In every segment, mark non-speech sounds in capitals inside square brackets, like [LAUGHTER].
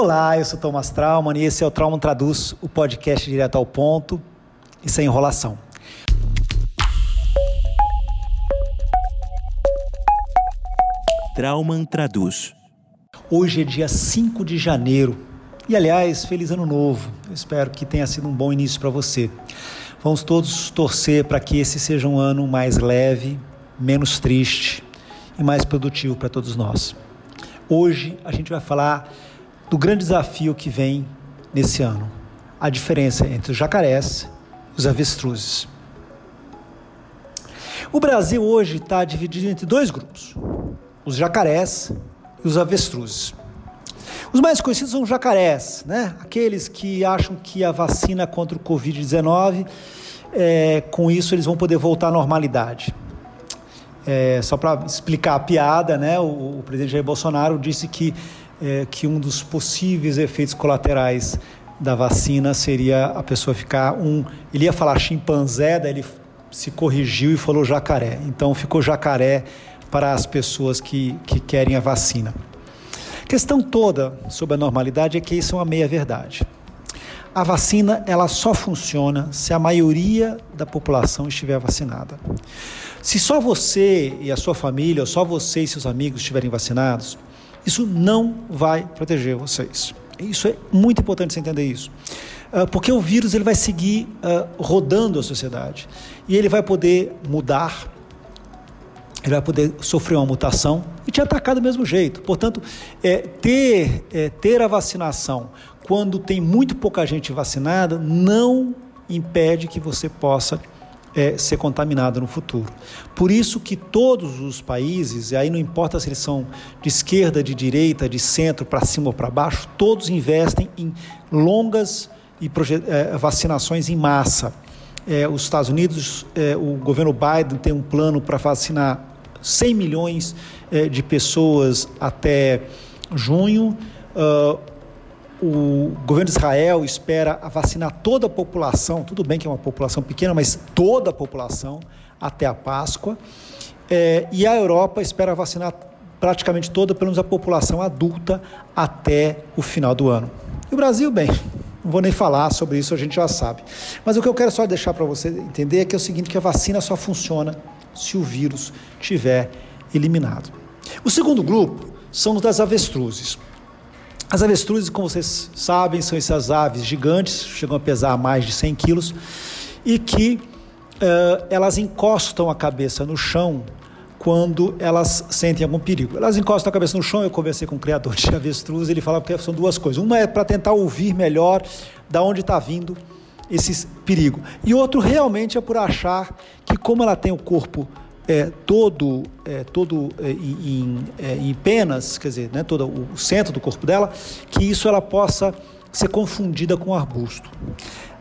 Olá, eu sou Thomas Trauman e esse é o Trauma Traduz, o podcast direto ao ponto e sem enrolação. Trauman Traduz. Hoje é dia 5 de janeiro e, aliás, feliz ano novo. Eu espero que tenha sido um bom início para você. Vamos todos torcer para que esse seja um ano mais leve, menos triste e mais produtivo para todos nós. Hoje a gente vai falar do grande desafio que vem nesse ano: a diferença entre os jacarés e os avestruzes. O Brasil hoje está dividido entre dois grupos: os jacarés e os avestruzes. Os mais conhecidos são os jacarés, né? aqueles que acham que a vacina contra o Covid-19, é, com isso eles vão poder voltar à normalidade. É, só para explicar a piada, né? o, o presidente Jair Bolsonaro disse que é, que um dos possíveis efeitos colaterais da vacina seria a pessoa ficar um. Ele ia falar chimpanzé, daí ele se corrigiu e falou jacaré. Então ficou jacaré para as pessoas que, que querem a vacina. A questão toda sobre a normalidade é que isso é uma meia-verdade. A vacina ela só funciona se a maioria da população estiver vacinada. Se só você e a sua família, ou só você e seus amigos estiverem vacinados, isso não vai proteger vocês. Isso é muito importante você entender isso. Uh, porque o vírus ele vai seguir uh, rodando a sociedade e ele vai poder mudar, ele vai poder sofrer uma mutação e te atacar do mesmo jeito. Portanto, é, ter, é, ter a vacinação quando tem muito pouca gente vacinada não impede que você possa é, ser contaminado no futuro. Por isso que todos os países, e aí não importa se eles são de esquerda, de direita, de centro, para cima ou para baixo, todos investem em longas e é, vacinações em massa. É, os Estados Unidos, é, o governo Biden tem um plano para vacinar 100 milhões é, de pessoas até junho. Uh, o governo de Israel espera vacinar toda a população, tudo bem que é uma população pequena, mas toda a população até a Páscoa. É, e a Europa espera vacinar praticamente toda, pelo menos a população adulta, até o final do ano. E o Brasil, bem, [LAUGHS] não vou nem falar sobre isso, a gente já sabe. Mas o que eu quero só deixar para você entender é que é o seguinte, que a vacina só funciona se o vírus tiver eliminado. O segundo grupo são os das avestruzes. As avestruzes, como vocês sabem, são essas aves gigantes, chegam a pesar mais de 100 quilos, e que uh, elas encostam a cabeça no chão quando elas sentem algum perigo. Elas encostam a cabeça no chão, eu conversei com o criador de avestruz, ele fala que são duas coisas. Uma é para tentar ouvir melhor da onde está vindo esse perigo. E outro realmente é por achar que como ela tem o corpo é, todo, é, todo é, em, é, em, penas, quer dizer, né, todo o centro do corpo dela, que isso ela possa ser confundida com arbusto.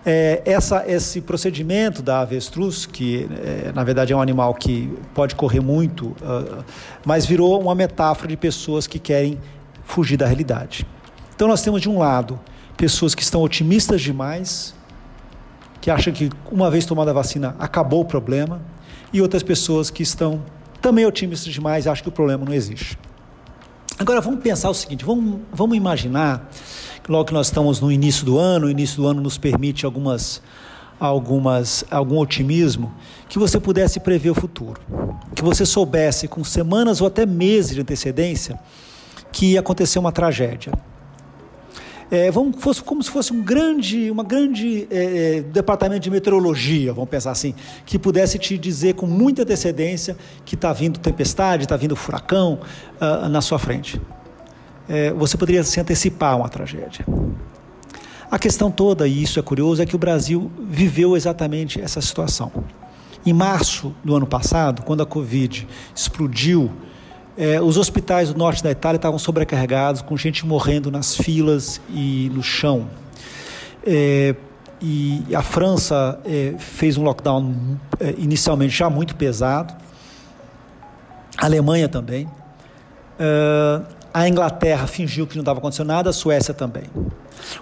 É, essa, esse procedimento da avestruz, que é, na verdade é um animal que pode correr muito, uh, mas virou uma metáfora de pessoas que querem fugir da realidade. Então nós temos de um lado pessoas que estão otimistas demais, que acham que uma vez tomada a vacina acabou o problema, e outras pessoas que estão também otimistas demais e acham que o problema não existe. Agora vamos pensar o seguinte: vamos, vamos imaginar logo que nós estamos no início do ano, o início do ano nos permite algumas, algumas, algum otimismo, que você pudesse prever o futuro, que você soubesse com semanas ou até meses de antecedência que ia acontecer uma tragédia é, vamos, fosse, como se fosse um grande, uma grande é, é, departamento de meteorologia, vamos pensar assim, que pudesse te dizer com muita antecedência que está vindo tempestade, está vindo furacão uh, na sua frente. É, você poderia se antecipar a uma tragédia. A questão toda, e isso é curioso, é que o Brasil viveu exatamente essa situação. Em março do ano passado, quando a Covid explodiu é, os hospitais do norte da Itália estavam sobrecarregados, com gente morrendo nas filas e no chão. É, e a França é, fez um lockdown é, inicialmente já muito pesado, a Alemanha também. É, a Inglaterra fingiu que não estava acontecendo nada, a Suécia também.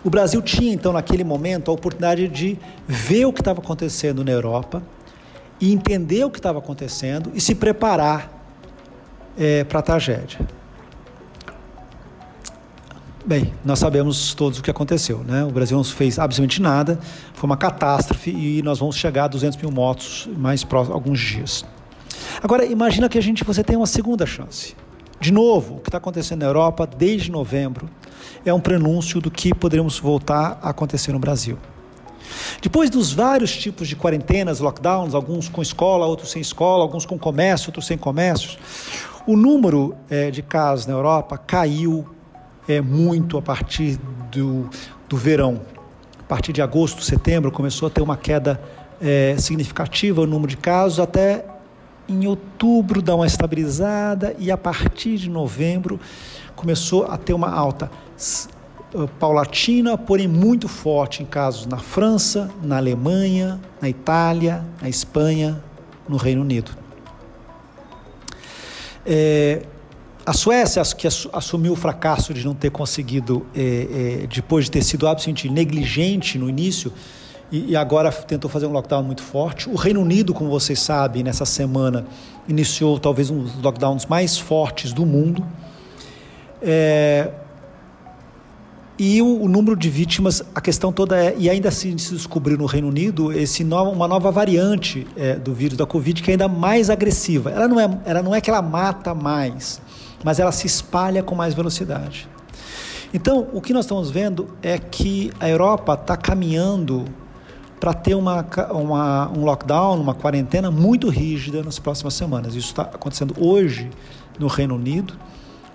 O Brasil tinha, então, naquele momento, a oportunidade de ver o que estava acontecendo na Europa e entender o que estava acontecendo e se preparar é, para a tragédia. Bem, nós sabemos todos o que aconteceu, né? O Brasil não fez absolutamente nada, foi uma catástrofe e nós vamos chegar a 200 mil mortos mais próximos alguns dias. Agora, imagina que a gente você tem uma segunda chance. De novo, o que está acontecendo na Europa desde novembro é um prenúncio do que poderemos voltar a acontecer no Brasil. Depois dos vários tipos de quarentenas, lockdowns, alguns com escola, outros sem escola, alguns com comércio, outros sem comércios, o número é, de casos na Europa caiu é, muito a partir do, do verão. A partir de agosto, setembro, começou a ter uma queda é, significativa no número de casos, até em outubro dá uma estabilizada e a partir de novembro começou a ter uma alta paulatina, porém muito forte em casos na França, na Alemanha, na Itália, na Espanha, no Reino Unido. É, a Suécia, que assumiu o fracasso de não ter conseguido, é, é, depois de ter sido absolutamente negligente no início, e, e, agora tentou fazer um lockdown muito forte. O Reino Unido, como vocês sabem, nessa semana iniciou talvez um dos lockdowns mais fortes do mundo. É, e o, o, número de vítimas, a questão toda é, e ainda assim se descobriu no Reino Unido esse no, uma nova variante é, do vírus da Covid que é ainda mais agressiva. Ela não, é, ela não é que ela mata mais, mas ela se espalha com mais velocidade. Então, o que nós estamos vendo é que a Europa está caminhando para ter uma, uma, um lockdown, uma quarentena muito rígida nas próximas semanas. Isso está acontecendo hoje no Reino Unido,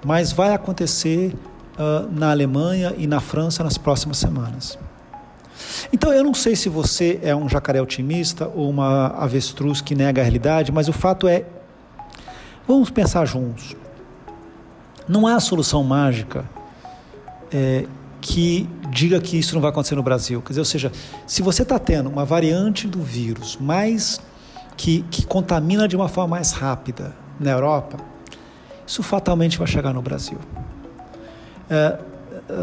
mas vai acontecer uh, na Alemanha e na França nas próximas semanas. Então, eu não sei se você é um jacaré otimista ou uma avestruz que nega a realidade, mas o fato é, vamos pensar juntos. Não há solução mágica é, que diga que isso não vai acontecer no Brasil. Quer dizer, ou seja, se você está tendo uma variante do vírus mais que, que contamina de uma forma mais rápida na Europa, isso fatalmente vai chegar no Brasil. É,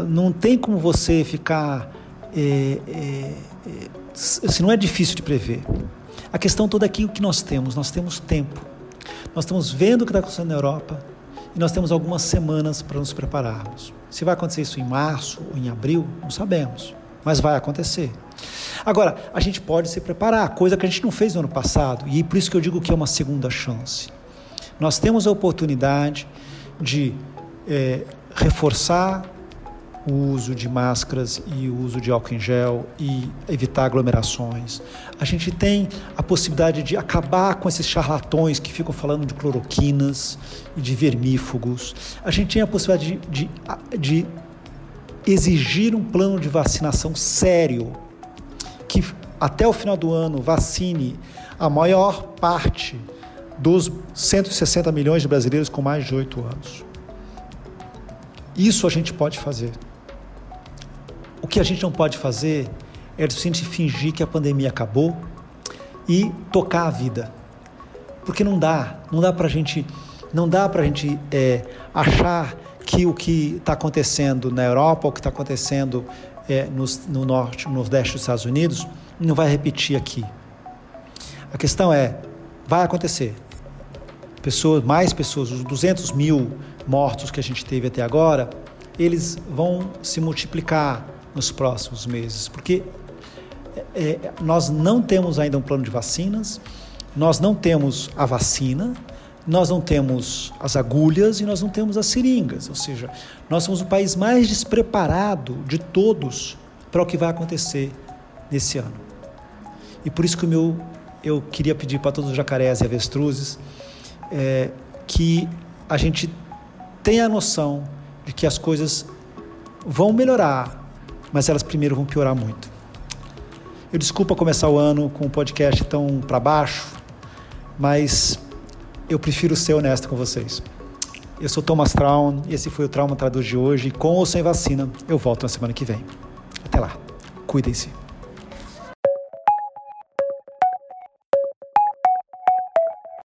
não tem como você ficar. É, é, é assim, não é difícil de prever. A questão toda aqui é o que nós temos. Nós temos tempo. Nós estamos vendo o que está acontecendo na Europa e nós temos algumas semanas para nos prepararmos. Se vai acontecer isso em março ou em abril, não sabemos, mas vai acontecer. Agora, a gente pode se preparar, coisa que a gente não fez no ano passado, e por isso que eu digo que é uma segunda chance. Nós temos a oportunidade de é, reforçar o uso de máscaras e o uso de álcool em gel e evitar aglomerações. A gente tem a possibilidade de acabar com esses charlatões que ficam falando de cloroquinas e de vermífugos. A gente tem a possibilidade de, de, de exigir um plano de vacinação sério que até o final do ano vacine a maior parte dos 160 milhões de brasileiros com mais de 8 anos. Isso a gente pode fazer. O que a gente não pode fazer é simplesmente fingir que a pandemia acabou e tocar a vida. Porque não dá, não dá para gente, não dá para a gente é, achar que o que está acontecendo na Europa, o que está acontecendo é, no, no norte, no nordeste dos Estados Unidos, não vai repetir aqui. A questão é, vai acontecer. Pessoas, mais pessoas, os 200 mil mortos que a gente teve até agora, eles vão se multiplicar nos próximos meses, porque é, é, nós não temos ainda um plano de vacinas, nós não temos a vacina, nós não temos as agulhas e nós não temos as seringas, ou seja, nós somos o país mais despreparado de todos para o que vai acontecer nesse ano. E por isso que o meu, eu queria pedir para todos os jacarés e avestruzes é, que a gente tenha a noção de que as coisas vão melhorar, mas elas primeiro vão piorar muito. Eu desculpa começar o ano com um podcast tão para baixo, mas eu prefiro ser honesto com vocês. Eu sou Thomas Traum e esse foi o Trauma Traduz de hoje. Com ou sem vacina, eu volto na semana que vem. Até lá. Cuidem-se.